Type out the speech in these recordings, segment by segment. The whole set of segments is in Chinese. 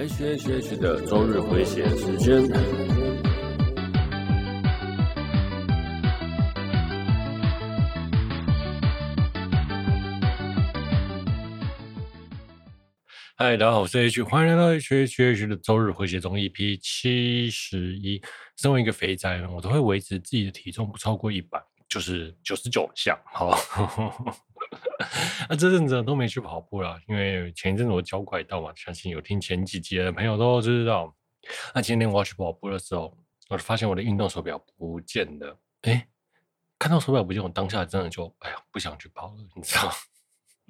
H H H 的周日回血时间。嗨，大家好，我是 H，欢迎来到 H H H 的周日回血中 EP 七十一。身为一个肥宅呢，我都会维持自己的体重不超过一百，就是九十九项。好。那、啊、这阵子都没去跑步了，因为前一阵子我脚拐到嘛，相信有听前几集的朋友都知道。那今天我要去跑步的时候，我就发现我的运动手表不见了。哎，看到手表不见，我当下真的就哎呀，不想去跑了，你知道？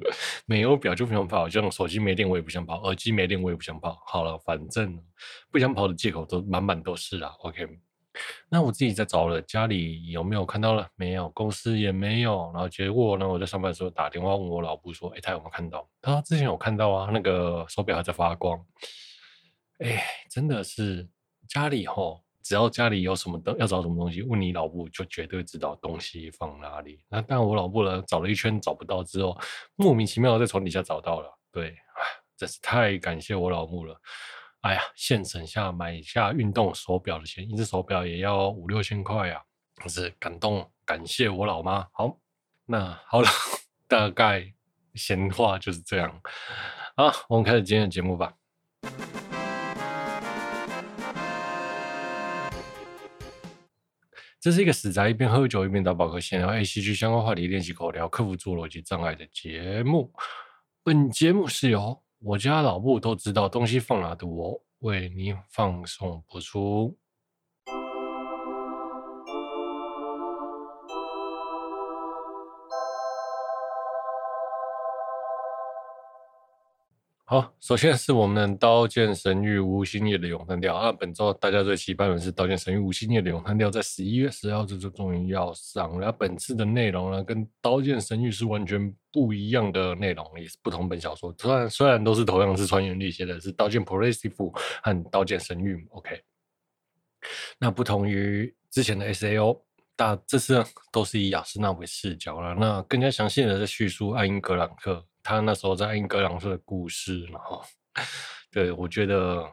没有表就不想跑，就像手机没电我也不想跑，耳机没电我也不想跑。好了，反正不想跑的借口都满满都是啦。OK。那我自己在找了，家里有没有看到了？没有，公司也没有。然后结果呢，我在上班的时候打电话问我老婆说：“哎，他有没有看到？”他说：“之前有看到啊，那个手表还在发光。”哎，真的是家里吼，只要家里有什么东要找什么东西，问你老婆就绝对知道东西放哪里。那但我老婆呢，找了一圈找不到之后，莫名其妙在床底下找到了。对，真是太感谢我老婆了。哎呀，现省下买下运动手表的钱，一只手表也要五六千块呀！真是感动，感谢我老妈。好，那好了，大概闲话就是这样。好，我们开始今天的节目吧。这是一个死宅一边喝酒一边打保科，闲聊 A C G 相关话题，练习口条，克服侏罗纪障碍的节目。本节目是由。我家老布都知道东西放哪的，我为你放送播出。好，首先是我们的《刀剑神域：无心夜》的咏叹调啊。本周大家最期盼的是《刀剑神域：无心夜》的咏叹调，在十一月十号这周终于要上了。本次的内容呢，跟《刀剑神域》是完全不一样的内容，也是不同本小说。虽然虽然都是同样是川原礫写的，是《刀剑 Progressive》和《刀剑神域》。OK，那不同于之前的 SAO，大这次呢都是以亚丝娜为视角了。那更加详细的在叙述艾因格朗克。他那时候在艾因格朗特的故事，然后，对，我觉得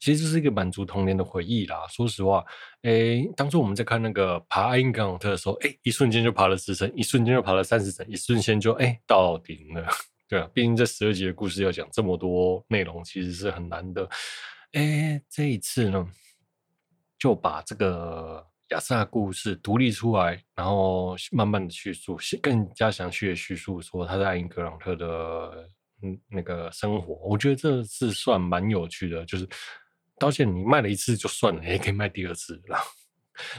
其实这是一个满足童年的回忆啦。说实话，诶，当初我们在看那个爬艾因格朗特的时候，诶，一瞬间就爬了十层，一瞬间就爬了三十层，一瞬间就诶到顶了。对啊，毕竟这十二集的故事要讲这么多内容，其实是很难的。诶，这一次呢，就把这个。亚丝娜故事独立出来，然后慢慢的叙述，更加详细的叙述说他在英格朗特的嗯那个生活，我觉得这是算蛮有趣的。就是刀剑你卖了一次就算了，也可以卖第二次，然 后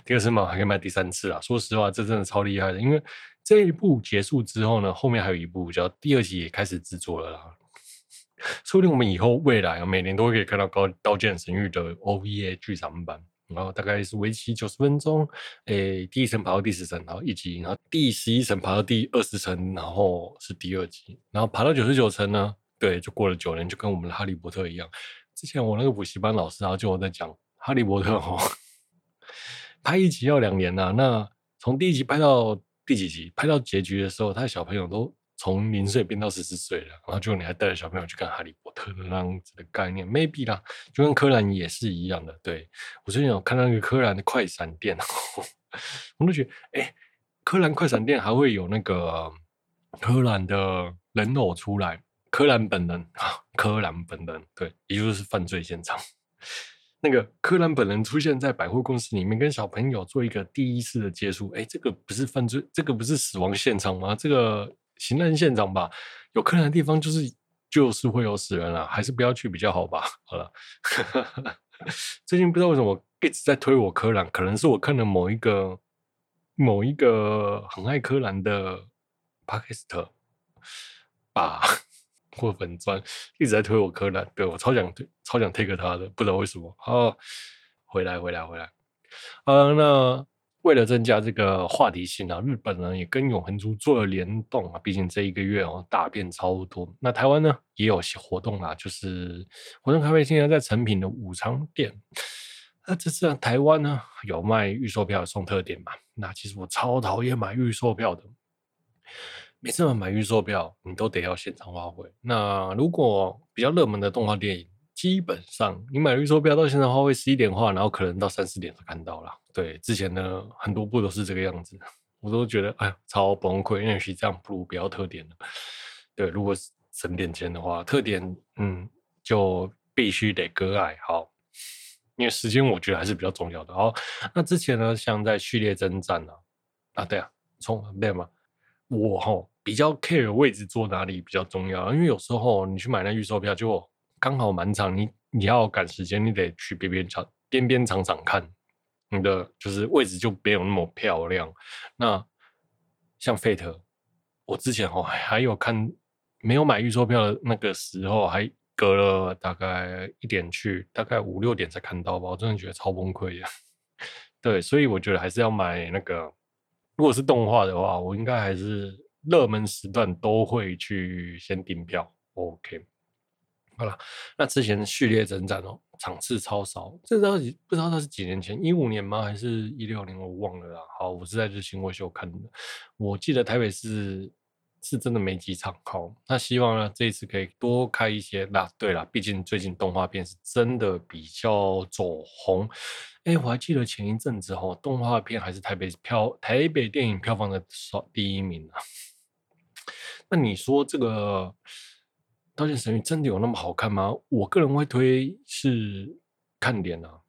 第二次嘛还可以卖第三次啊。说实话，这真的超厉害的，因为这一部结束之后呢，后面还有一部叫第二集也开始制作了啦。说不定我们以后未来啊，每年都会可以看到《高刀剑神域》的 OVA 剧场版。然后大概是为期九十分钟，诶，第一层爬到第十层，然后一集，然后第十一层爬到第二十层，然后是第二集，然后爬到九十九层呢，对，就过了九年，就跟我们的哈利波特一样。之前我那个补习班老师啊，就我在讲哈利波特哦，拍一集要两年呐、啊，那从第一集拍到第几集，拍到结局的时候，他的小朋友都。从零岁变到十四岁了，然后就你还带着小朋友去看《哈利波特》的那样子的概念，maybe 啦，就跟柯南也是一样的。对，我最近有看到那个柯南的快闪店，我都觉得，哎、柯南快闪店还会有那个柯南的人偶出来，柯南本人啊，柯南本人，对，也就是犯罪现场。那个柯南本人出现在百货公司里面，跟小朋友做一个第一次的接触，哎、这个不是犯罪，这个不是死亡现场吗？这个。刑案现场吧，有柯南的地方就是就是会有死人了，还是不要去比较好吧。好了，最近不知道为什么一直在推我柯南，可能是我看了某一个某一个很爱柯南的 Podcast 吧，或粉专一直在推我柯南，对，我超想推，超想 take 他的，不知道为什么。好，回来回来回来，啊，那。为了增加这个话题性啊，日本呢也跟永恒族做了联动啊。毕竟这一个月哦，大变超多。那台湾呢也有些活动啊，就是活动咖啡现在在诚品的武藏店。那这次台湾呢有卖预售票送特典嘛？那其实我超讨厌买预售票的，每次买预售票你都得要现场花卉。那如果比较热门的动画电影，基本上你买预售票到现在的话会十一点化，然后可能到三四点才看到了。对，之前呢很多部都是这个样子，我都觉得哎呀超崩溃，因为其实这样不如不要特点了。对，如果省点钱的话，特点嗯就必须得割爱好，因为时间我觉得还是比较重要的。好，那之前呢像在序列征战啊啊对啊，从对嘛？我哈比较 care 位置坐哪里比较重要，因为有时候你去买那预售票就刚好满场，你你要赶时间，你得去边边场边边场场看。你的就是位置就没有那么漂亮。那像 Fate，我之前哦还有看没有买预售票的那个时候，还隔了大概一点去，大概五六点才看到吧。我真的觉得超崩溃的。对，所以我觉得还是要买那个。如果是动画的话，我应该还是热门时段都会去先订票。OK。好了，那之前序列征战哦，场次超少，这到底不知道他是几年前，一五年吗？还是一六年？我忘了啦。好，我是在日新卫秀看的，我记得台北市是真的没几场。好，那希望呢这一次可以多开一些。那对了，毕竟最近动画片是真的比较走红。哎，我还记得前一阵子哈，动画片还是台北票台北电影票房的少第一名啊。那你说这个？《刀剑神域》真的有那么好看吗？我个人会推是看点啊，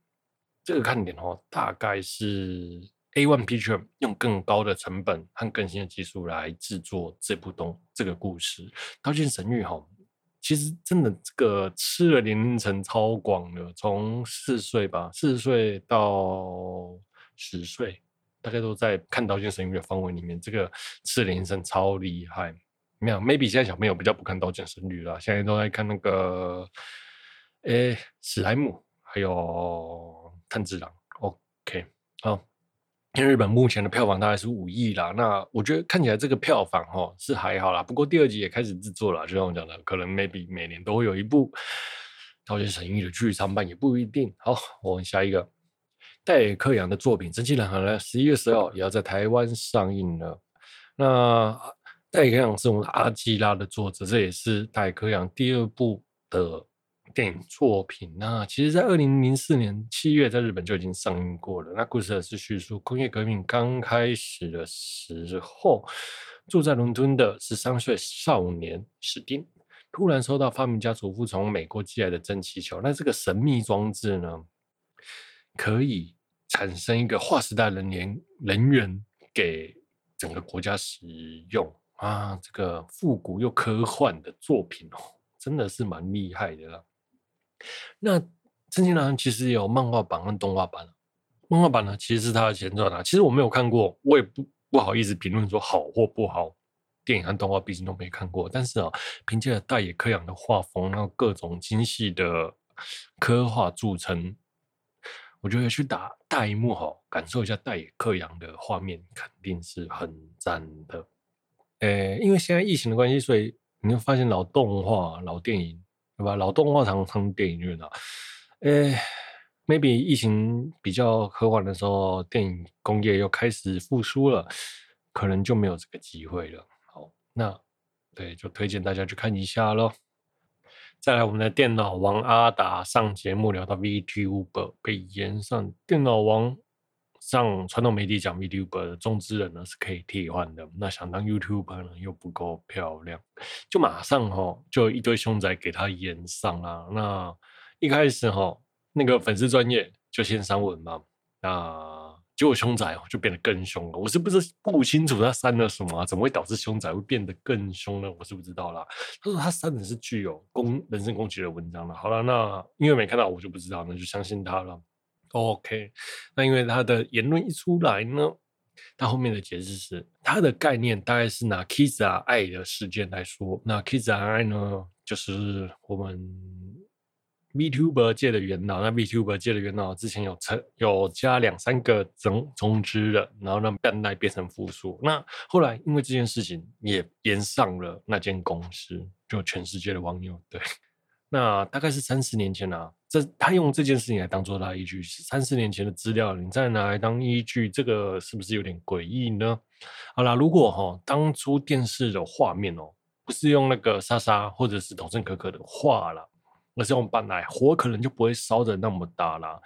这个看点哦，大概是 A1 Picture 用更高的成本和更新的技术来制作这部东这个故事。《刀剑神域》哈，其实真的这个吃的年龄层超广的，从四岁吧，四岁到十岁，大概都在看《刀剑神域》的范围里面，这个吃的年龄层超厉害。没有，maybe 现在小朋友比较不看《刀剑神域》了，现在都在看那个，诶，史莱姆，还有炭治郎。OK，好，因为日本目前的票房大概是五亿啦，那我觉得看起来这个票房哦是还好啦，不过第二集也开始制作了，就像我讲的，可能 maybe 每年都会有一部《刀剑神域》的剧场版，也不一定。好，我们下一个，戴克洋的作品《真木男孩》呢，十一月十号也要在台湾上映了，那。戴克洋是我们阿基拉的作者，这也是戴克洋第二部的电影作品。那其实，在二零零四年七月，在日本就已经上映过了。那故事是叙述工业革命刚开始的时候，住在伦敦的十三岁少年史丁，突然收到发明家祖父从美国寄来的蒸汽球。那这个神秘装置呢，可以产生一个划时代人员人员给整个国家使用。啊，这个复古又科幻的作品哦，真的是蛮厉害的啦。那《真木男孩》其实也有漫画版跟动画版。漫画版呢，其实是他的前传啊。其实我没有看过，我也不不好意思评论说好或不好。电影和动画毕竟都没看过，但是啊，凭借着大野克洋的画风，然后各种精细的刻画著称，我觉得去打大荧幕哈，感受一下大野克洋的画面，肯定是很赞的。诶，因为现在疫情的关系，所以你会发现老动画、老电影，对吧？老动画常常电影院啊。诶，maybe 疫情比较和缓的时候，电影工业又开始复苏了，可能就没有这个机会了。好，那对，就推荐大家去看一下喽。再来，我们的电脑王阿达上节目聊到 VTuber 被延上，电脑王。上传统媒体讲 VTuber 的中之人呢是可以替换的，那想当 YouTuber 呢又不够漂亮，就马上哈就一堆凶宅给他演上啊。那一开始哈那个粉丝专业就先删文嘛，那结果凶宅就变得更凶了。我是不是不清楚他删了什么？怎么会导致凶宅会变得更凶呢？我是不知道啦。他说他删的是具有攻人身攻击的文章了。好了，那因为没看到我就不知道，那就相信他了。OK，那因为他的言论一出来呢，他后面的解释是，他的概念大概是拿 Kiza 爱的事件来说，那 Kiza 爱呢，就是我们 VTuber 界的元老，那 VTuber 界的元老之前有成有加两三个总总之的，然后让变代变成复数，那后来因为这件事情也炎上了那间公司，就全世界的网友对。那大概是三十年前啊，这他用这件事情来当做他依据，三十年前的资料，你再拿来当依据，这个是不是有点诡异呢？好啦，如果哈、当初电视的画面哦，不是用那个莎莎或者是桐生可可的画啦，而是用搬来，火可能就不会烧的那么大啦。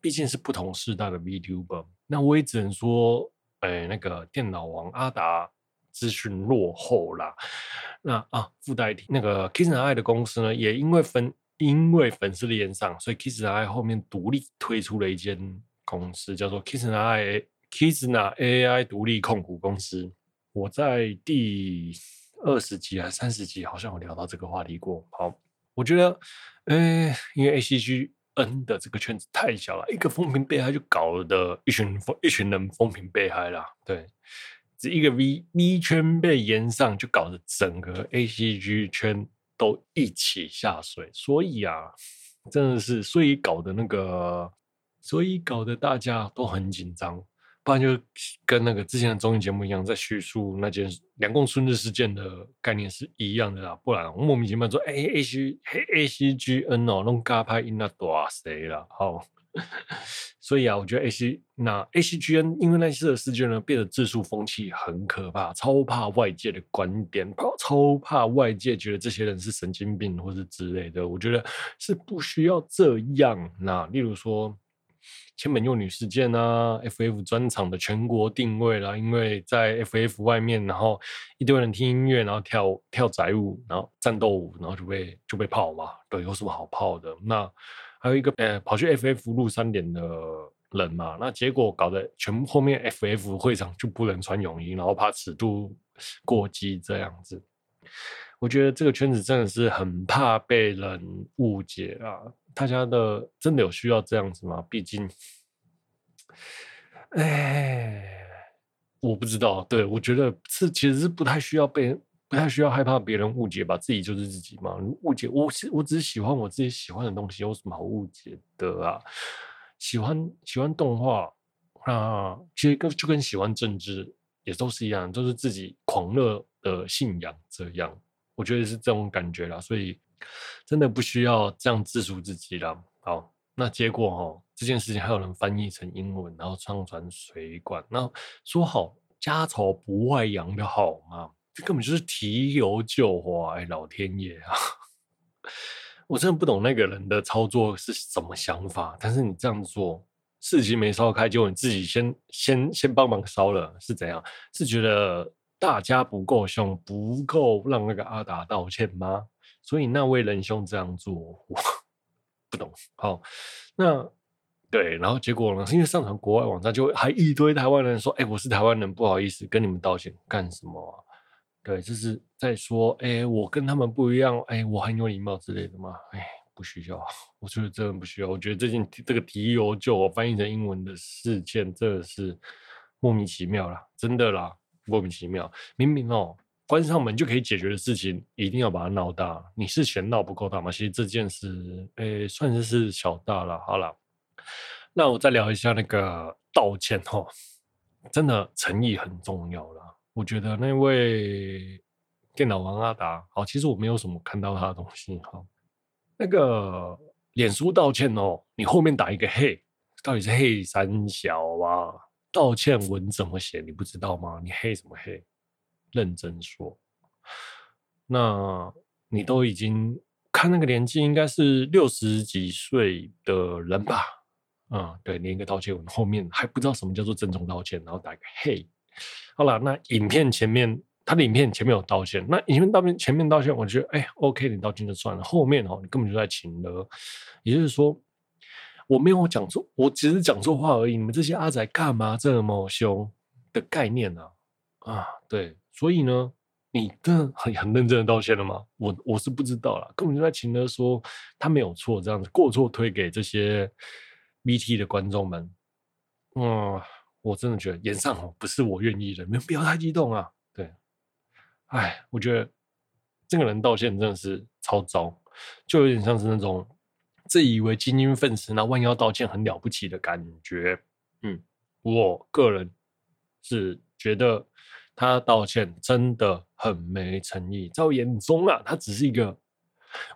毕竟是不同时代的 VTuber，那我也只能说，哎，那个电脑王阿达资讯落后啦。那啊，附带，那个 Kissna Eye 的公司呢，也因为分因为粉丝的炎上，所以 Kissna Eye 后面独立推出了一间公司，叫做 kiss ia Kissna AI 独立控股公司。我在第二十集还是三十集，好像有聊到这个话题过。好，我觉得，呃，因为 ACGN 的这个圈子太小了，一个风评被害就搞得一群一群人风评被害了，对。只一个 V V 圈被延上，就搞得整个 ACG 圈都一起下水，所以啊，真的是，所以搞得那个，所以搞得大家都很紧张，不然就跟那个之前的综艺节目一样，在叙述那件两宫春日事件的概念是一样的啦，不然莫名其妙说，哎，A C 嘿 ACGN 哦，弄嘎拍因那多谁了，好。所以啊，我觉得 A C 那 A C G N 因为那次的事件呢，变得自述风气很可怕，超怕外界的观点，超怕外界觉得这些人是神经病或是之类的。我觉得是不需要这样。那例如说千本幼女事件啊，F F 专场的全国定位啦，因为在 F F 外面，然后一堆人听音乐，然后跳跳宅舞，然后战斗舞，然后就被就被泡嘛。对，有什么好泡的？那。还有一个呃，跑去 FF 录三点的人嘛，那结果搞得全部后面 FF 会场就不能穿泳衣，然后怕尺度过激这样子。我觉得这个圈子真的是很怕被人误解啊！大家的真的有需要这样子吗？毕竟，哎，我不知道。对，我觉得是其实是不太需要被。不太需要害怕别人误解吧，自己就是自己嘛。误解我，我只是喜欢我自己喜欢的东西，有什么好误解的啊？喜欢喜欢动画啊，其实跟就跟喜欢政治也都是一样，都是自己狂热的信仰这样。我觉得是这种感觉啦，所以真的不需要这样自述自己啦。好，那结果哈，这件事情还有人翻译成英文，然后上传水管，那说好家丑不外扬的好吗？这根本就是提油救火，哎，老天爷啊！我真的不懂那个人的操作是什么想法。但是你这样做，事情没烧开，结果你自己先先先帮忙烧了，是怎样？是觉得大家不够凶，不够让那个阿达道歉吗？所以那位仁兄这样做，我 不懂。好，那对，然后结果呢？是因为上传国外网站，就还一堆台湾人说：“哎，我是台湾人，不好意思，跟你们道歉，干什么啊？”对，就是在说，哎，我跟他们不一样，哎，我很有礼貌之类的嘛，哎，不需要，我觉得真的不需要。我觉得最近这个提油救我翻译成英文的事件，真的是莫名其妙啦，真的啦，莫名其妙。明明哦，关上门就可以解决的事情，一定要把它闹大。你是嫌闹不够大吗？其实这件事，哎，算是是小大了。好了，那我再聊一下那个道歉哦，真的诚意很重要。我觉得那位电脑王阿达，好，其实我没有什么看到他的东西哈。那个脸书道歉哦，你后面打一个嘿，到底是嘿三小啊？道歉文怎么写？你不知道吗？你嘿什么嘿？认真说，那你都已经看那个年纪，应该是六十几岁的人吧？嗯，对，连一个道歉文后面还不知道什么叫做郑重道歉，然后打一个嘿。好了，那影片前面他的影片前面有道歉，那影片道歉前面道歉，我觉得哎，OK，你道歉就算了。后面哦，你根本就在情勒，也就是说我没有讲错，我只是讲错话而已。你们这些阿宅干嘛这么凶的概念呢？啊？啊，对，所以呢，你真的很很认真的道歉了吗？我我是不知道啦，根本就在情勒说他没有错，这样子过错推给这些 VT 的观众们，嗯。我真的觉得炎上哦，不是我愿意的，你们不要太激动啊。对，哎，我觉得这个人道歉真的是超糟，就有点像是那种自以为精英分子，那弯腰道歉很了不起的感觉。嗯，我个人是觉得他道歉真的很没诚意，在我眼中啊，他只是一个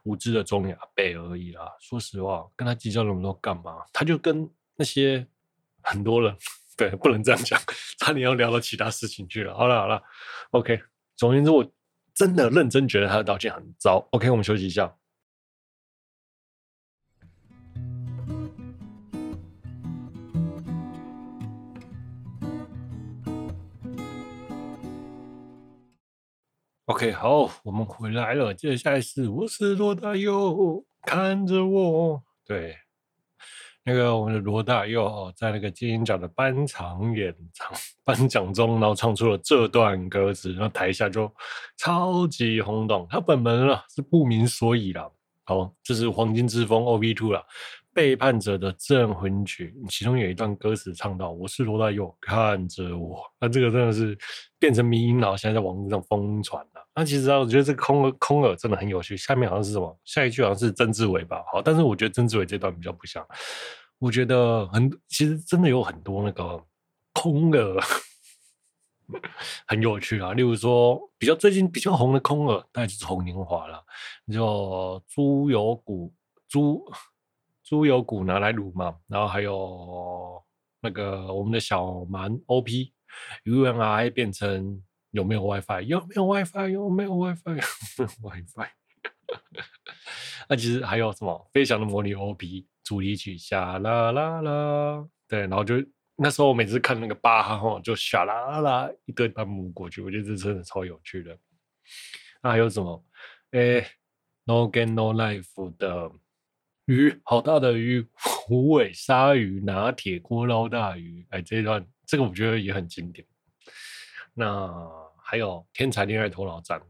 无知的中亚辈而已啦。说实话，跟他计较那么多干嘛？他就跟那些很多人。对，不能这样讲，差点要聊到其他事情去了。好了好了，OK。总而言之，我真的认真觉得他的道歉很糟。OK，我们休息一下。OK，好，我们回来了。接下来是我是罗的佑，看着我。对，那个我们的罗大佑在那个金鹰奖的颁奖演唱颁奖中，然后唱出了这段歌词，然后台下就超级轰动。他本人啊是不明所以啦。好，这是黄金之风 O V Two 啦。背叛者的镇魂曲，其中有一段歌词唱到：“我是罗大佑，看着我。”那这个真的是变成迷因，然后现在在网络上疯传了。那其实啊，我觉得这个空耳空耳真的很有趣。下面好像是什么？下一句好像是曾志伟吧？好，但是我觉得曾志伟这段比较不像。我觉得很，其实真的有很多那个空耳 很有趣啊。例如说，比较最近比较红的空耳，大概就是红年华了。就猪油骨猪。猪油骨拿来卤嘛，然后还有那个我们的小蛮 OP UNI 变成有没有 WiFi？有没有 WiFi？有没有 WiFi？有没有 WiFi？那其实还有什么飞翔的魔女 OP 主题曲，下啦啦啦，对，然后就那时候我每次看那个巴哈哈，就下啦啦一堆弹幕过去，我觉得这真的超有趣的。那还有什么？诶，No Gain No Life 的。鱼好大的鱼，虎尾鲨鱼拿铁锅捞大鱼。哎，这一段这个我觉得也很经典。那还有天才恋爱头脑战。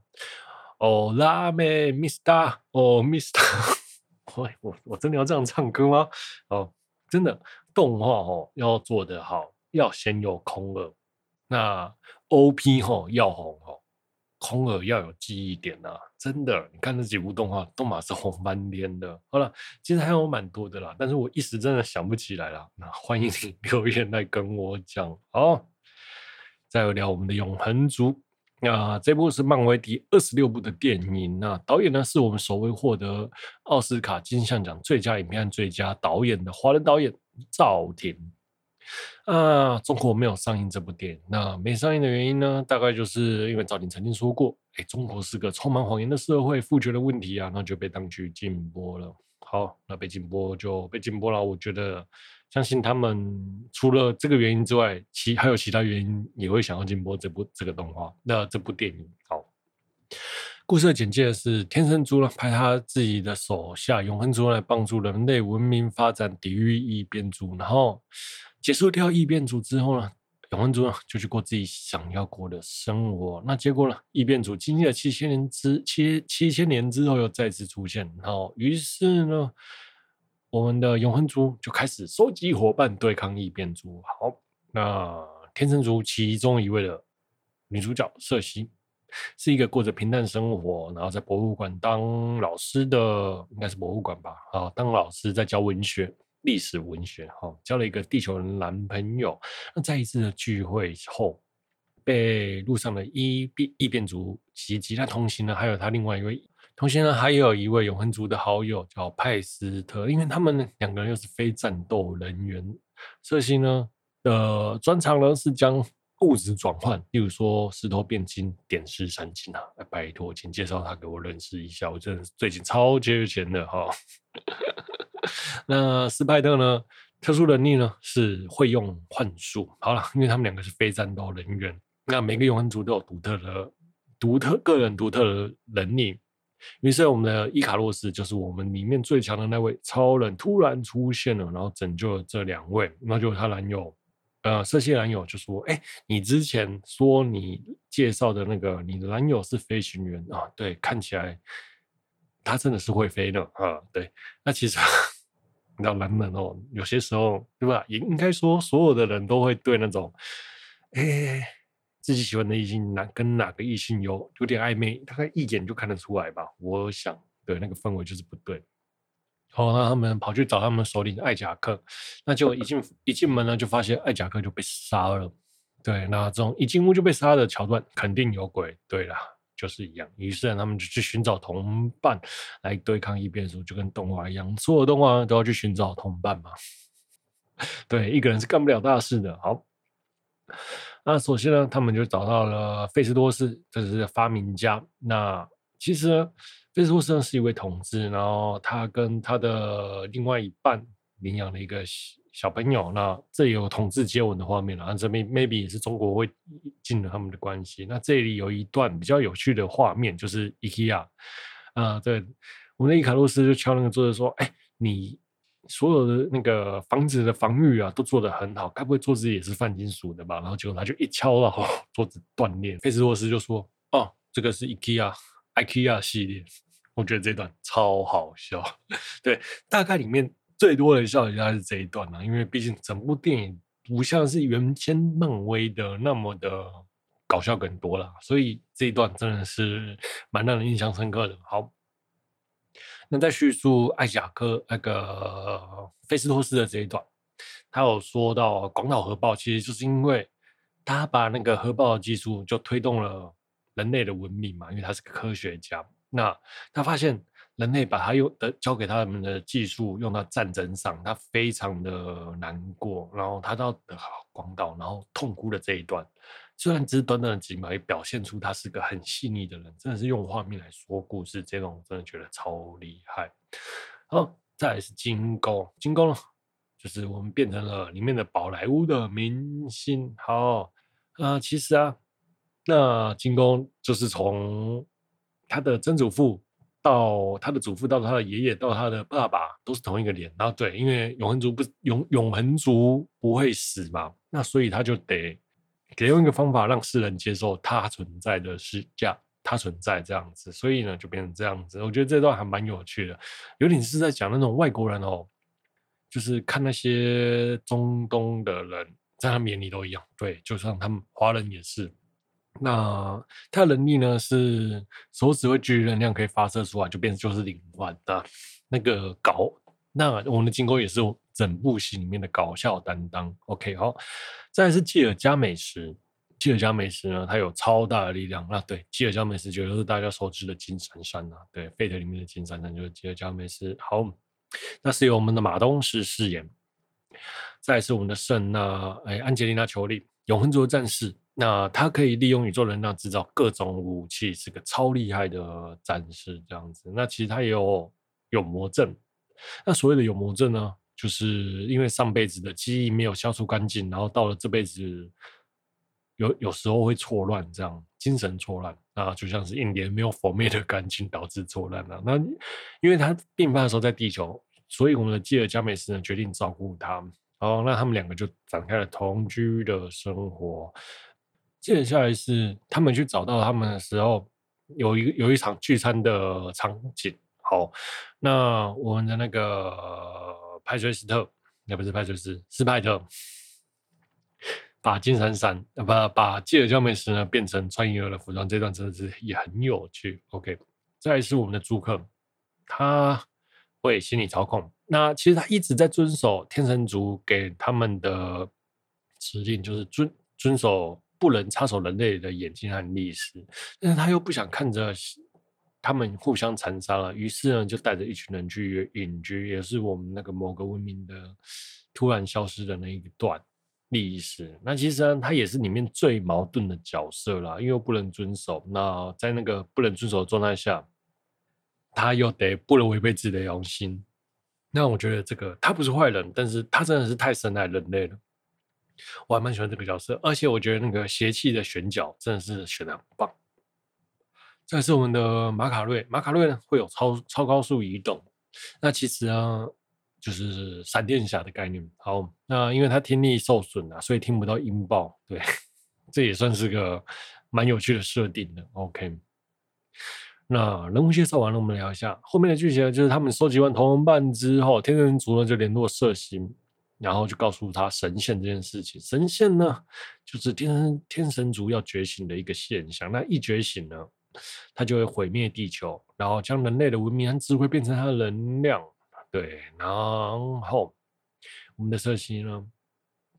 哦，拉美，Mr. 哦，Mr. 我我我真的要这样唱歌吗？哦，真的动画哦要做得好，要先有空耳。那 OP 哦要红哦。空耳要有记忆点呐、啊，真的，你看那几部动画都马是红翻天的。好了，其实还有蛮多的啦，但是我一时真的想不起来了。那欢迎你 留言来跟我讲。哦，再有聊我们的永恒族。那这部是漫威第二十六部的电影。那导演呢，是我们首位获得奥斯卡金像奖最佳影片最佳导演的华人导演赵婷。啊，中国没有上映这部电影。那没上映的原因呢？大概就是因为赵婷曾经说过：“哎，中国是个充满谎言的社会，父权的问题啊。”那就被当局禁播了。好，那被禁播就被禁播了。我觉得，相信他们除了这个原因之外，其还有其他原因也会想要进播这部这个动画。那这部电影，好，故事的简介是：天生猪呢派他自己的手下永恒族来帮助人类文明发展，抵御异变族，然后。结束掉异变族之后呢，永恒族呢就去过自己想要过的生活。那结果呢，异变族经历了七千年之七七千年之后又再次出现。然后于是呢，我们的永恒族就开始收集伙伴对抗异变族。好，那天生族其中一位的女主角瑟西，是一个过着平淡生活，然后在博物馆当老师的，应该是博物馆吧？啊，当老师在教文学。历史文学，哈，交了一个地球人男朋友。那在一次的聚会后，被路上的异变异变族袭击。那同行呢，还有他另外一位同时呢，还有一位永恒族的好友叫派斯特。因为他们两个人又是非战斗人员，瑟西呢的专长呢是将物质转换，例如说石头变金、点石成金啊。拜托，请介绍他给我认识一下。我真的最近超缺钱的哈。那斯派特呢？特殊能力呢是会用幻术。好了，因为他们两个是非战斗人员，那每个永恒族都有独特的、独特个人独特的能力。于是我们的伊卡洛斯就是我们里面最强的那位超人，突然出现了，然后拯救了这两位。那就他男友，呃，瑟西男友就说：“哎、你之前说你介绍的那个你的男友是飞行员啊？对，看起来。”他真的是会飞的啊！对，那其实 你知道男人哦，有些时候对吧？也应该说，所有的人都会对那种，哎，自己喜欢的异性哪跟哪个异性有有点暧昧，大概一眼就看得出来吧。我想，对那个氛围就是不对。好，那他们跑去找他们首领艾贾克，那就一进一进门呢，就发现艾贾克就被杀了。对，那这种一进屋就被杀的桥段，肯定有鬼。对啦。就是一样，于是他们就去寻找同伴来对抗异变族，就跟动画一样，所有动画都要去寻找同伴嘛。对，一个人是干不了大事的。好，那首先呢，他们就找到了费斯多斯，这是发明家。那其实呢，费斯多斯呢是一位同志，然后他跟他的另外一半领养了一个小朋友，那这里有同志接吻的画面了，这边 maybe 也是中国会进了他们的关系。那这里有一段比较有趣的画面，就是 IKEA 啊，对，我们的伊卡洛斯就敲那个桌子说：“哎，你所有的那个房子的防御啊，都做得很好，该不会桌子也是泛金属的吧？”然后结果他就一敲，然后桌子断裂。菲斯沃斯就说：“哦，这个是 IKEA，IKEA 系列。”我觉得这段超好笑，对，大概里面。最多的笑应该是这一段了，因为毕竟整部电影不像是原先漫威的那么的搞笑更多了，所以这一段真的是蛮让人印象深刻的。好，那在叙述艾贾克那个菲斯托斯的这一段，他有说到广岛核爆其实就是因为他把那个核爆的技术就推动了人类的文明嘛，因为他是个科学家，那他发现。人类把他用的交给他们的技术用到战争上，他非常的难过，然后他到广岛，然后痛哭的这一段，虽然只是短短的几秒，也表现出他是个很细腻的人，真的是用画面来说故事，这种真的觉得超厉害。好，再来是金工，金工就是我们变成了里面的宝莱坞的明星。好，呃，其实啊，那金工就是从他的曾祖父。到他的祖父，到他的爷爷，到他的爸爸，都是同一个脸。然后对，因为永恒族不永永恒族不会死嘛，那所以他就得给用一个方法让世人接受他存在的是这样，他存在这样子，所以呢就变成这样子。我觉得这段还蛮有趣的，有点是在讲那种外国人哦，就是看那些中东的人，在他们眼里都一样，对，就像他们华人也是。那他的能力呢？是手指会聚集能量可以发射出来，就变成就是灵魂的那个搞。那我们的金宫也是整部戏里面的搞笑担当。OK，好，再是吉尔加美什。吉尔加美什呢，它有超大的力量。那对，吉尔加美什就是大家熟知的金闪闪啊。对，Fate 里面的金闪闪就是吉尔加美什。好，那是由我们的马东石饰演。再是我们的圣娜，哎，安吉丽娜·裘丽，永恒族的战士。那他可以利用宇宙能量制造各种武器，是个超厉害的战士这样子。那其实他也有有魔症。那所谓的有魔症呢，就是因为上辈子的记忆没有消除干净，然后到了这辈子有有时候会错乱，这样精神错乱啊，就像是印第安没有否灭的干净导致错乱了。那因为他病发的时候在地球，所以我们的吉尔加美什呢决定照顾他。好，那他们两个就展开了同居的生活。接下来是他们去找到他们的时候，有一有一场聚餐的场景。好，那我们的那个派翠斯特，也不是派翠斯，斯派特，把金闪闪，把把基尔加美什呢变成穿婴儿的服装，这段真的是也很有趣。OK，再来是我们的租客，他会心理操控。那其实他一直在遵守天神族给他们的指令，就是遵遵守。不能插手人类的眼睛和历史，但是他又不想看着他们互相残杀了，于是呢，就带着一群人去隐居，也是我们那个某个文明的突然消失的那一段历史。那其实呢，他也是里面最矛盾的角色啦，因为不能遵守。那在那个不能遵守的状态下，他又得不能违背自己的良心。那我觉得这个他不是坏人，但是他真的是太深爱人类了。我还蛮喜欢这个角色，而且我觉得那个邪气的选角真的是选的很棒。这是我们的马卡瑞，马卡瑞呢会有超超高速移动，那其实啊就是闪电侠的概念。好，那因为他听力受损啊，所以听不到音爆。对，这也算是个蛮有趣的设定的。OK，那人物介绍完了，我们聊一下后面的剧情，就是他们收集完同人瓣之后，天神族呢就联络色星。然后就告诉他神仙这件事情，神仙呢，就是天天神族要觉醒的一个现象。那一觉醒呢，它就会毁灭地球，然后将人类的文明和智慧变成它的能量。对，然后我们的瑟西呢，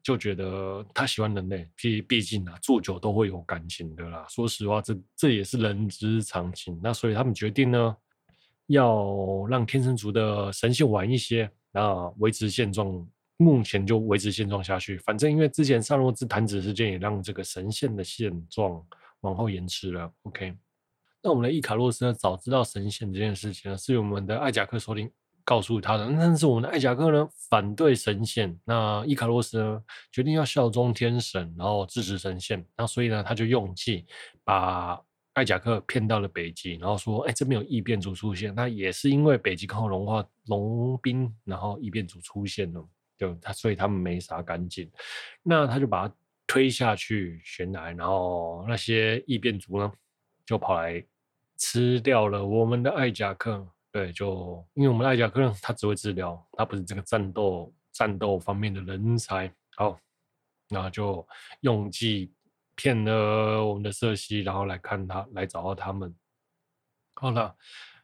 就觉得他喜欢人类，毕毕竟啊，住久都会有感情的啦。说实话，这这也是人之常情。那所以他们决定呢，要让天神族的神性晚一些，然后维持现状。目前就维持现状下去，反正因为之前萨洛兹弹指事件也让这个神线的现状往后延迟了。OK，那我们的伊卡洛斯呢，早知道神仙这件事情呢，是由我们的艾贾克首领告诉他的。但是我们的艾贾克呢，反对神仙，那伊卡洛斯呢，决定要效忠天神，然后支持神仙。那所以呢，他就用计把艾贾克骗到了北极，然后说：“哎，这边有异变族出现。”那也是因为北极刚融化融冰，然后异变族出现了，就他，所以他们没啥干净。那他就把他推下去悬崖，然后那些异变族呢，就跑来吃掉了我们的艾贾克。对，就因为我们的艾贾克 他只会治疗，他不是这个战斗战斗方面的人才。好，那就用计。骗了我们的瑟西，然后来看他，来找到他们。好了，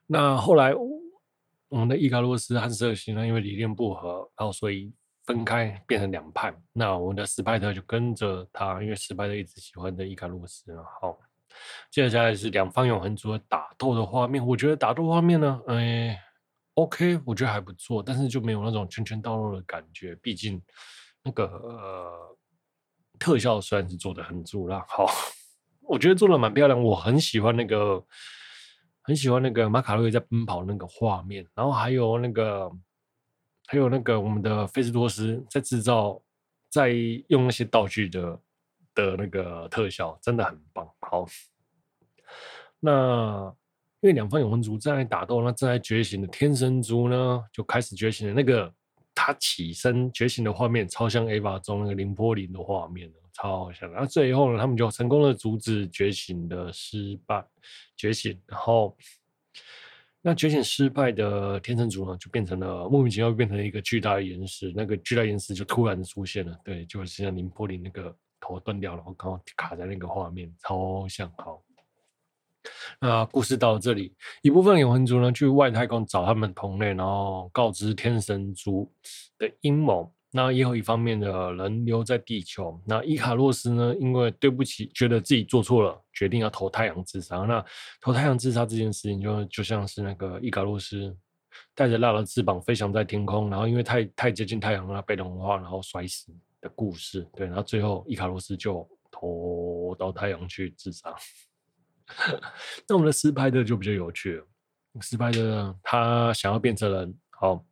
那后来我们的伊卡洛斯和瑟西呢，因为理念不合，然后所以分开变成两派。那我们的史派特就跟着他，因为史派特一直喜欢的伊卡洛斯。好，接下来是两方永恒族的打斗的画面。我觉得打斗画面呢，哎，OK，我觉得还不错，但是就没有那种拳拳到肉的感觉。毕竟那个呃。特效虽然是做的很足啦，好，我觉得做的蛮漂亮，我很喜欢那个，很喜欢那个马卡洛在奔跑那个画面，然后还有那个，还有那个我们的菲斯多斯在制造，在用那些道具的的那个特效，真的很棒。好，那因为两方永恒族正在打斗，那正在觉醒的天神族呢，就开始觉醒了那个。他起身觉醒的画面，超像 Ava 中那个林波林的画面，超像。然后最后呢，他们就成功的阻止觉醒的失败，觉醒。然后那觉醒失败的天神族呢，就变成了莫名其妙变成了一个巨大的岩石，那个巨大岩石就突然出现了，对，就是像林波林那个头断掉了，然后刚好卡在那个画面，超像好。那故事到这里，一部分永恒族呢去外太空找他们同类，然后告知天神族的阴谋。那也有一方面的人留在地球。那伊卡洛斯呢，因为对不起，觉得自己做错了，决定要投太阳自杀。那投太阳自杀这件事情就，就像是那个伊卡洛斯带着蜡的翅膀飞翔在天空，然后因为太太接近太阳，了，被融化，然后摔死的故事。对，然后最后伊卡洛斯就投到太阳去自杀。那我们的斯派特就比较有趣了。斯派特他想要变成人，好，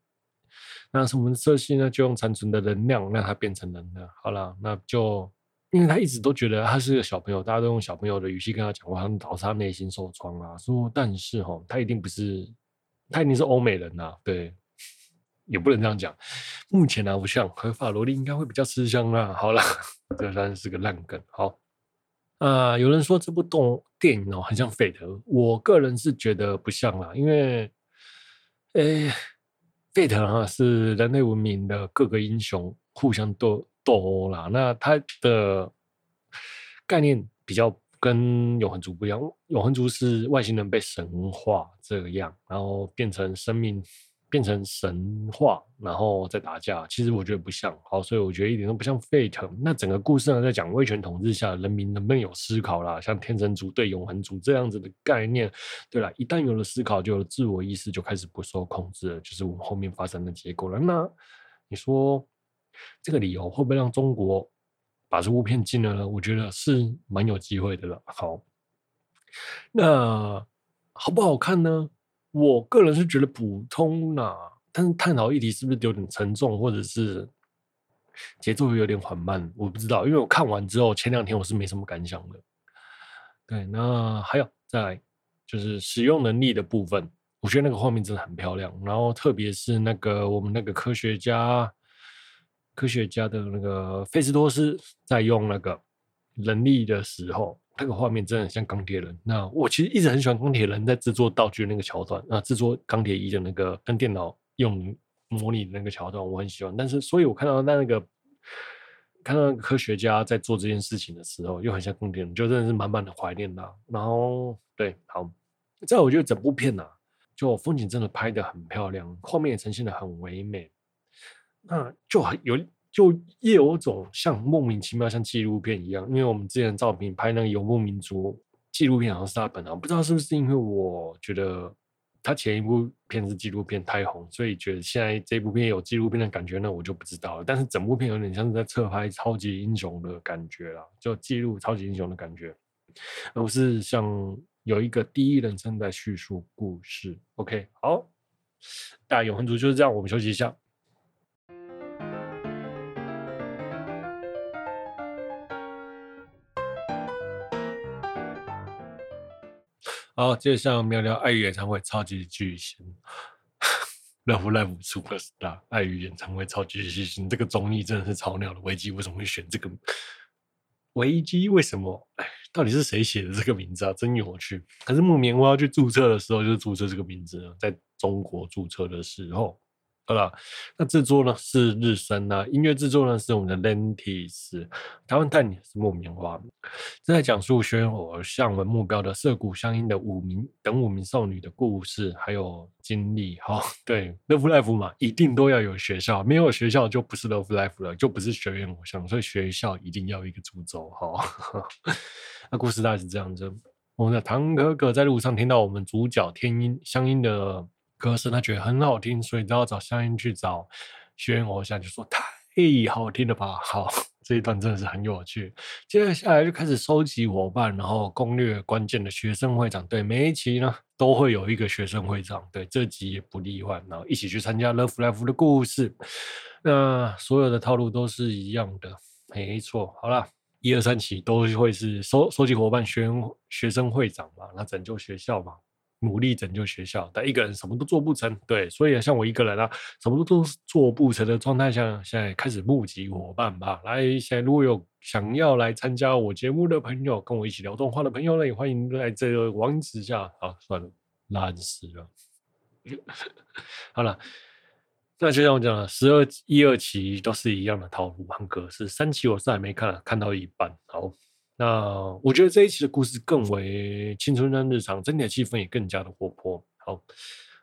那是我们的瑟西呢，就用残存的能量让他变成人了。好了，那就因为他一直都觉得他是个小朋友，大家都用小朋友的语气跟他讲话，他导致他内心受创啊。说，但是哈，他一定不是，他一定是欧美人呐、啊。对，也不能这样讲。目前呢，我想合法萝莉应该会比较吃香啦。好了，这算是个烂梗。好。啊、呃，有人说这部动电影哦，很像 Fate，我个人是觉得不像啦，因为，诶，Fate 哈是人类文明的各个英雄互相斗斗殴啦，那它的概念比较跟永恒族不一样，永恒族是外星人被神化这样，然后变成生命。变成神话，然后再打架，其实我觉得不像。好，所以我觉得一点都不像 Fate。那整个故事呢，在讲威权统治下人民能不能有思考啦，像天神族对永恒族这样子的概念。对了，一旦有了思考，就有自我意识，就开始不受控制了，就是我们后面发生的结果了。那你说这个理由会不会让中国把这部片禁了呢？我觉得是蛮有机会的了。好，那好不好看呢？我个人是觉得普通啦、但是探讨议题是不是有点沉重，或者是节奏有点缓慢，我不知道，因为我看完之后前两天我是没什么感想的。对，那还有再来就是使用能力的部分，我觉得那个画面真的很漂亮，然后特别是那个我们那个科学家，科学家的那个菲斯托斯在用那个能力的时候。那个画面真的很像钢铁人。那我其实一直很喜欢钢铁人在制作道具那个桥段啊，制作钢铁衣的那个跟电脑用模拟的那个桥段，我很喜欢。但是，所以我看到那个看到那个科学家在做这件事情的时候，又很像钢铁人，就真的是满满的怀念呐。然后，对，好，在我觉得整部片呐、啊，就风景真的拍的很漂亮，画面也呈现的很唯美，那就很有。就也有种像莫名其妙像纪录片一样，因为我们之前照片拍那个游牧民族纪录片，好像是他本行，不知道是不是因为我觉得他前一部片是纪录片太红，所以觉得现在这部片有纪录片的感觉，那我就不知道了。但是整部片有点像是在侧拍超级英雄的感觉啦，就记录超级英雄的感觉，而不是像有一个第一人称在叙述故事。OK，好，大永恒族就是这样，我们休息一下。好，接下来我们要聊爱语演唱会超级巨星，Love Live Superstar 爱语演唱会超级巨星，这个综艺真的是超鸟的。危机为什么会选这个？危机为什么？哎，到底是谁写的这个名字啊？真有趣。可是木棉花去注册的时候，就注册这个名字，在中国注册的时候。好了，那制作呢是日升啊，音乐制作呢是我们的 Lentis，台湾代理是木棉花，正在讲述学院偶像为目标的涩谷湘音的五名等五名少女的故事，还有经历。好，对，Love Life 嘛，一定都要有学校，没有学校就不是 Love Life 了，就不是学院偶像，所以学校一定要一个主轴。好，那故事大概是这样子，我们的唐哥哥在路上听到我们主角天音湘音的。歌声他觉得很好听，所以都要找湘音去找学员偶像，就说太好听了吧。好，这一段真的是很有趣。接下来就开始收集伙伴，然后攻略关键的学生会长。对，每一期呢都会有一个学生会长，对，这集也不例外。然后一起去参加 Love Live 的故事。那所有的套路都是一样的，没错。好了，一二三期都会是收收集伙伴、学员学生会长嘛，那拯救学校嘛。努力拯救学校，但一个人什么都做不成。对，所以像我一个人啊，什么都做不成的状态下，现在开始募集伙伴吧。来，现在如果有想要来参加我节目的朋友，跟我一起聊动画的朋友呢，也欢迎来这个网址下。啊，算了，烂死了。好了，那就像我讲的，十二一二期都是一样的套路和格式，三期我是还没看，看到一半。好。那我觉得这一期的故事更为青春跟日常，整体的气氛也更加的活泼。好，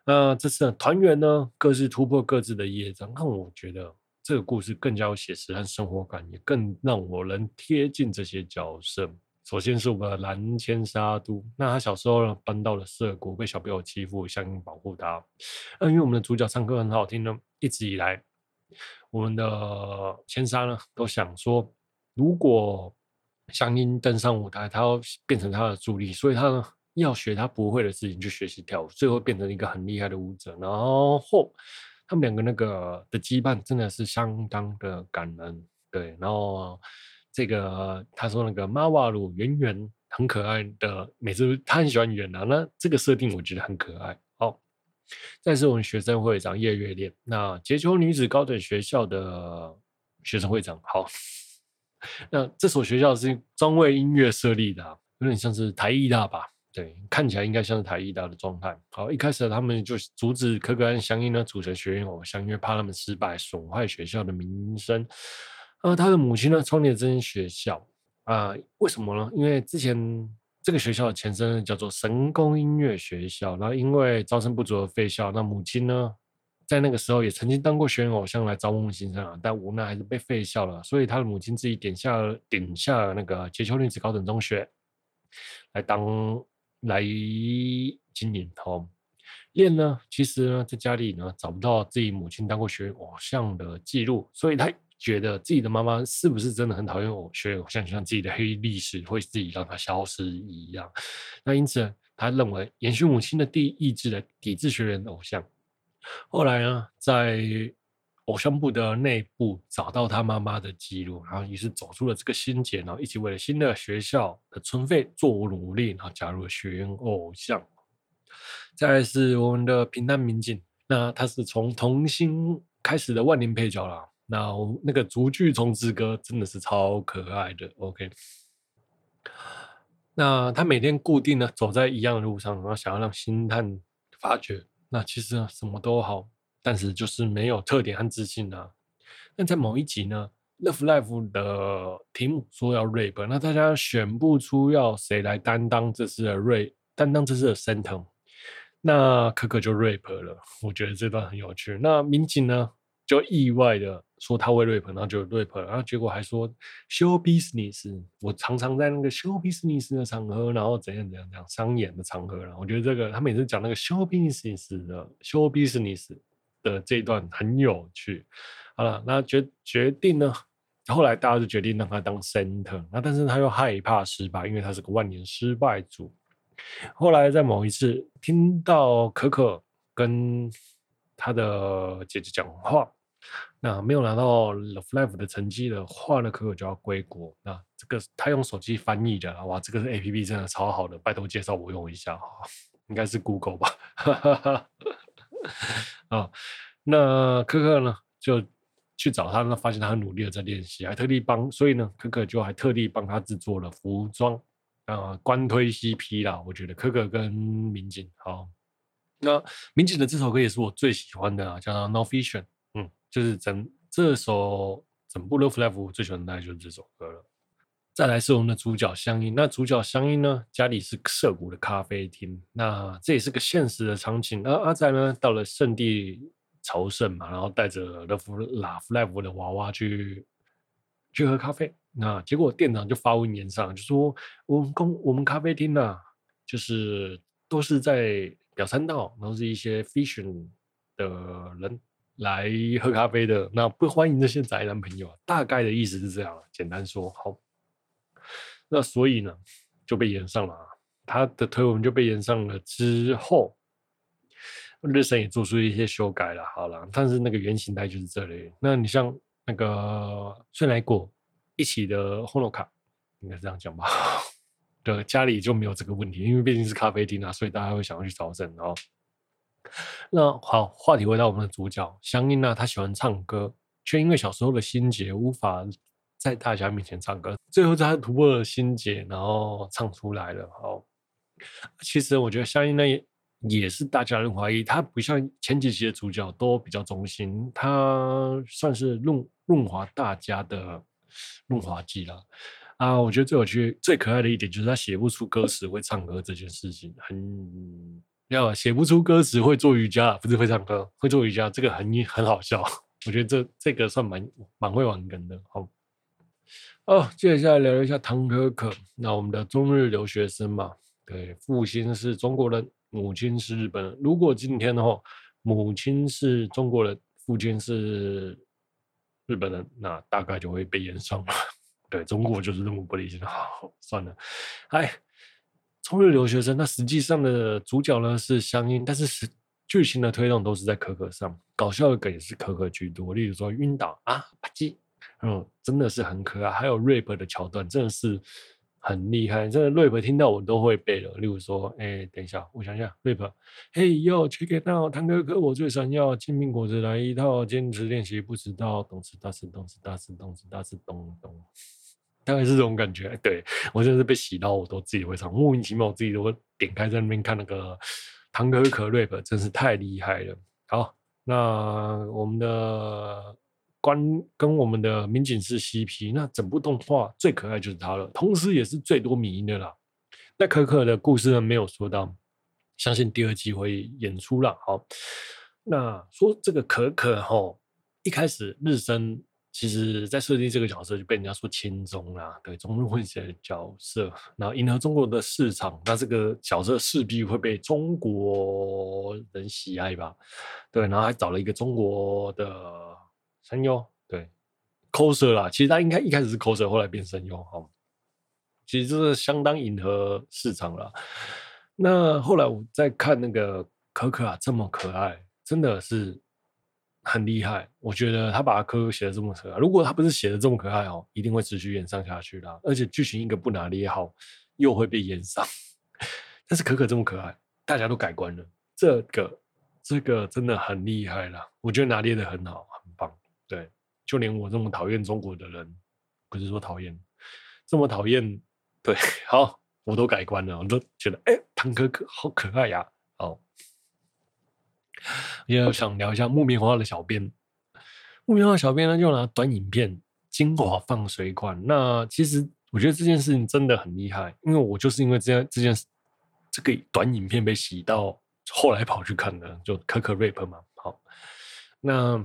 那这次的团员呢，各自突破各自的业障，让我觉得这个故事更加有写实和生活感，也更让我能贴近这些角色。首先是我们的蓝千沙都，那他小时候呢搬到了涩谷，被小朋友欺负，湘音保护他。那因为我们的主角唱歌很好听呢，一直以来我们的千沙呢都想说，如果湘音登上舞台，他要变成他的助力，所以他要学他不会的事情，去学习跳舞，最后变成一个很厉害的舞者。然后他们两个那个的羁绊真的是相当的感人，对。然后这个他说那个马瓦鲁圆圆很可爱的，每次他很喜欢圆啊，那这个设定我觉得很可爱。好，再是我们学生会长叶月恋，那捷丘女子高等学校的学生会长，好。那这所学校是专为音乐设立的，有点像是台艺大吧？对，看起来应该像是台艺大的状态。好，一开始他们就阻止可可和湘音呢组成学院偶像，因为怕他们失败损坏学校的名声。呃，他的母亲呢创立了这间学校啊、呃，为什么呢？因为之前这个学校的前身叫做神宫音乐学校，然后因为招生不足而废校。那母亲呢？在那个时候也曾经当过学员偶像来招募新生啊，但无奈还是被废校了。所以他的母亲自己点下了点下了那个捷丘女子高等中学来当来经营。哦，燕呢，其实呢在家里呢找不到自己母亲当过学园偶像的记录，所以他觉得自己的妈妈是不是真的很讨厌偶学偶像，就像自己的黑历史会自己让他消失一样。那因此他认为延续母亲的第一意志的抵制学员偶像。后来呢，在偶像部的内部找到他妈妈的记录，然后于是走出了这个心结，然后一起为了新的学校的存废做努力，然后加入了学院偶像。再来是我们的平淡民警，那他是从童星开始的万年配角啦。那那个竹具虫之歌真的是超可爱的。OK，那他每天固定的走在一样的路上，然后想要让星探发掘。那其实什么都好，但是就是没有特点和自信啊。那在某一集呢，Love Life 的题目说要 rap，那大家选不出要谁来担当这次的 rap，担当这次的 center。那可可就 rap 了，我觉得这段很有趣。那民警呢，就意外的说他会 rap，然后就 rap，然后结果还说 show business，我常常在那个 show business 的场合，然后怎样怎样怎样商演的场合，然后我觉得这个他每次讲那个 show business 的 show business 的这一段很有趣。好了，那决决定呢，后来大家就决定让他当 center，那但是他又害怕失败，因为他是个万年失败组。后来在某一次听到可可跟他的姐姐讲话。那没有拿到 Love Live 的成绩的话呢，可可就要归国。那这个他用手机翻译的，哇，这个是 APP 真的超好的，拜托介绍我用一下哈，应该是 Google 吧？啊，那可可呢就去找他，那发现他很努力的在练习，还特地帮，所以呢，可可就还特地帮他制作了服装啊，官推 CP 啦。我觉得可可跟民警好，那民警的这首歌也是我最喜欢的啊，叫做 No Fiction。就是整这首整部《Love Live》最喜欢的大概就是这首歌了。再来是我们的主角香音，那主角香音呢，家里是涩谷的咖啡厅，那这也是个现实的场景。而阿仔呢，到了圣地朝圣嘛，然后带着 Love Live 的娃娃去去喝咖啡。那结果店长就发文言上就说：“我们公我们咖啡厅啊，就是都是在表参道，然后是一些 Fission 的人。”来喝咖啡的，那不欢迎这些宅男朋友啊，大概的意思是这样，简单说好。那所以呢，就被延上了，啊他的推文就被延上了之后，日神也做出一些修改了，好了，但是那个原型带就是这里。那你像那个顺来果一起的 Honoka，应该是这样讲吧？对，家里就没有这个问题，因为毕竟是咖啡厅啊，所以大家会想要去朝圣哦。那好，话题回到我们的主角香音娜，她喜欢唱歌，却因为小时候的心结无法在大家面前唱歌。最后她突破了心结，然后唱出来了。好，其实我觉得香音娜也也是大家的怀疑，她不像前几集的主角都比较忠心，她算是润润滑大家的润滑剂了。啊，我觉得最有趣、最可爱的一点就是他写不出歌词会唱歌这件事情，很。要写不出歌词会做瑜伽，不是会唱歌，会做瑜伽，这个很很好笑。我觉得这这个算蛮蛮会玩梗的。好，哦，接下来聊一下唐可可。那我们的中日留学生嘛，对，父亲是中国人，母亲是日本人。如果今天的话，母亲是中国人，父亲是日本人，那大概就会被炎上了。对，中国就是这么不理性。好，算了，哎。冲日留学生，那实际上的主角呢是香音，但是是剧情的推动都是在可可上，搞笑的梗也是可可居多，例如说晕倒啊，啪叽，嗯，真的是很可爱，还有 rap 的桥段真的是很厉害，真的 rap 听到我都会背了。例如说，哎、等一下，我想想，rap，嘿哟，check it out，唐哥哥，我最想要，金苹果子来一套，坚持练习不迟到，动次打次，动次打次，动次打次，咚咚。大概是这种感觉，对，我真的是被洗到，我都自己会唱，莫名其妙，我自己都会点开在那边看那个唐可可 rap，真是太厉害了。好，那我们的关跟我们的民警是 CP，那整部动画最可爱就是他了，同时也是最多迷的啦。那可可的故事呢，没有说到，相信第二季会演出了。好，那说这个可可哈，一开始日升。其实，在设定这个角色就被人家说轻中啦，对中日混血的角色，然后迎合中国的市场，那这个角色势必会被中国人喜爱吧？对，然后还找了一个中国的声优，对，coser 啦，其实他应该一开始是 coser，后来变声优，哈，其实这是相当迎合市场了。那后来我在看那个可可啊，这么可爱，真的是。很厉害，我觉得他把可可写的这么可爱，如果他不是写的这么可爱哦，一定会持续演上下去的。而且剧情一个不拿捏好，又会被炎上。但是可可这么可爱，大家都改观了，这个这个真的很厉害了。我觉得拿捏的很好，很棒。对，就连我这么讨厌中国的人，不是说讨厌，这么讨厌，对，好，我都改观了，我都觉得，哎，唐可可好可爱呀，也想聊一下木棉花的小编，木棉花小编呢就拿短影片精华放水管。那其实我觉得这件事情真的很厉害，因为我就是因为这样这件这个短影片被洗到，后来跑去看的，就可可 rap 嘛。好，那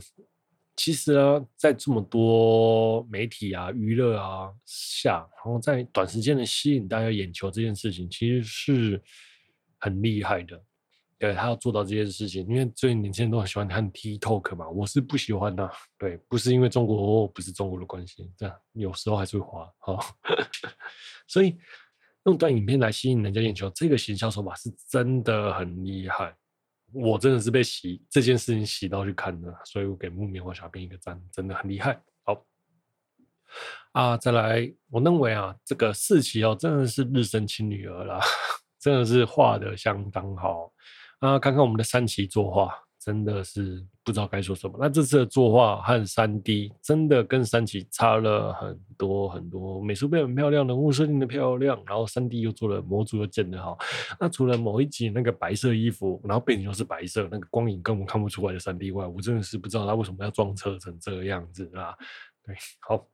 其实呢，在这么多媒体啊、娱乐啊下，然后在短时间的吸引大家眼球这件事情，其实是很厉害的。对，他要做到这件事情，因为最近年轻人都很喜欢看 TikTok 嘛，我是不喜欢的。对，不是因为中国不是中国的关系，这样有时候还是会滑。好，所以用短影片来吸引人家眼球，这个行销手法是真的很厉害。我真的是被洗这件事情洗到去看的，所以我给木棉花小编一个赞，真的很厉害。好啊，再来，我认为啊，这个四期哦，真的是日升亲女儿啦，真的是画得相当好啊。看看我们的三期作画。真的是不知道该说什么。那这次的作画和三 D 真的跟三期差了很多很多，美术变很漂亮，人物设定的漂亮，然后三 D 又做了模组又建得好。那除了某一集那个白色衣服，然后背景又是白色，那个光影根本看不出来的三 D 外，我真的是不知道他为什么要装车成这个样子啊。对，好，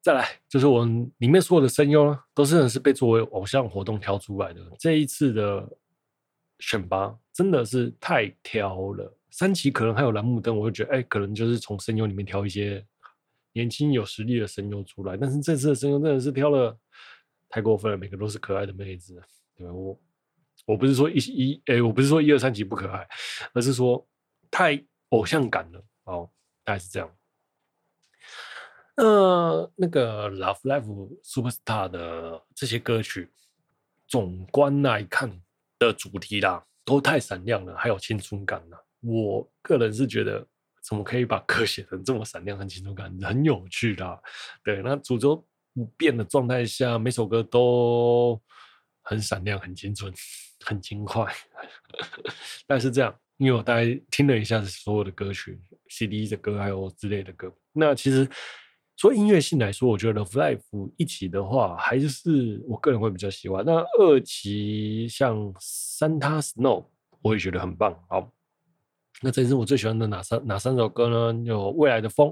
再来就是我们里面所有的声优呢，都是是被作为偶像活动挑出来的。这一次的。选拔真的是太挑了，三期可能还有蓝木灯，我就觉得哎、可能就是从声优里面挑一些年轻有实力的声优出来。但是这次的声优真的是挑了太过分了，每个都是可爱的妹子。对，我我不是说一一哎、我不是说一二三期不可爱，而是说太偶像感了。哦，大概是这样。呃，那个 Love Life Superstar 的这些歌曲，总观来看。的主题啦，都太闪亮了，还有青春感呢。我个人是觉得，怎么可以把歌写成这么闪亮和青春感，很有趣的。对，那主轴不变的状态下，每首歌都很闪亮、很青春、很轻快。但是这样，因为我大概听了一下所有的歌曲、CD 的歌，还有之类的歌，那其实。所以音乐性来说，我觉得《Love Life》一起的话，还是我个人会比较喜欢。那二期像《Santa Snow》，我也觉得很棒。好，那这是我最喜欢的哪三哪三首歌呢？有《未来的风》，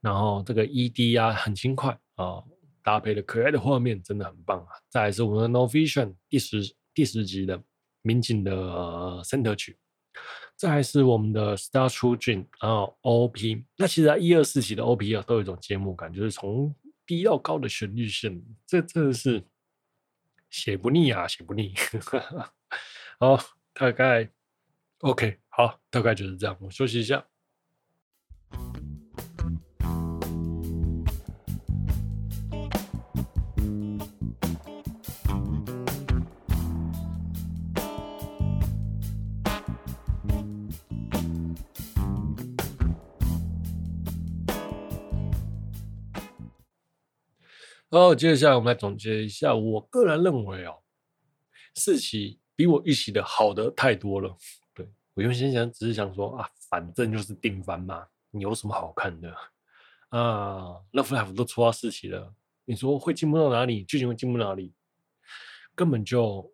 然后这个 ED 啊，很轻快啊，搭配的可爱的画面，真的很棒啊。再来是我们的《No Vision》第十第十集的民警的 Center 曲。这还是我们的 Star True Dream，然后 OP。那其实啊一二四期的 OP 啊，都有一种节目感，就是从低到高的旋律线，这真的是写不腻啊，写不腻。好，大概 OK，好，大概就是这样。我休息一下。然后接下来我们来总结一下，我个人认为哦，四期比我预期的好的太多了。对，我原先想只是想说啊，反正就是定番嘛，你有什么好看的啊？Love Life 都出到四期了，你说会进步到哪里？剧情会进步哪里？根本就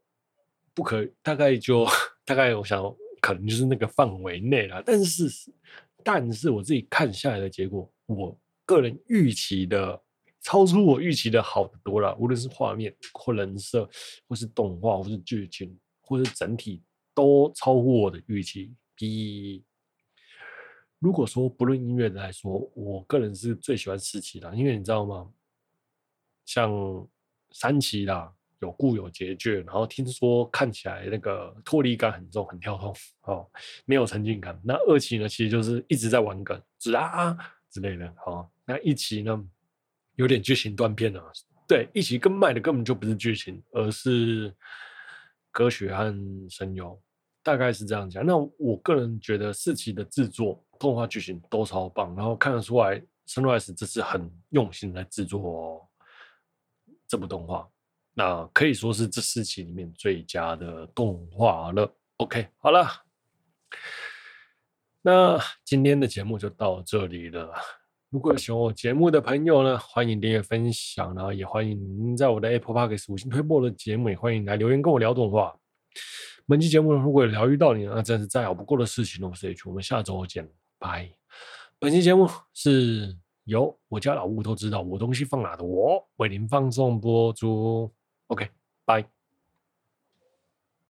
不可，大概就大概我想可能就是那个范围内了。但是，但是我自己看下来的结果，我个人预期的。超出我预期的好得多了，无论是画面或人设，或是动画，或是剧情，或是整体，都超乎我的预期。比如果说不论音乐来说，我个人是最喜欢四期的，因为你知道吗？像三期啦，有故有结局，然后听说看起来那个脱离感很重，很跳动哦，没有沉浸感。那二期呢，其实就是一直在玩梗，是啊之类的。好，那一期呢？有点剧情断片了，对，一期跟卖的根本就不是剧情，而是歌曲和声优，大概是这样讲。那我个人觉得四期的制作、动画、剧情都超棒，然后看得出来，Sunrise 这是很用心来制作哦这部动画，那可以说是这四期里面最佳的动画了。OK，好了，那今天的节目就到这里了。如果有喜欢我节目的朋友呢，欢迎订阅分享，然后也欢迎您在我的 Apple Podcast 五星推播的节目，也欢迎来留言跟我聊动画。本期节目呢，如果有疗愈到你，那真是再好不过的事情了。我是 H，我们下周见，拜。本期节目是由我家老吴都知道我东西放哪的我为您放送播出，OK，拜。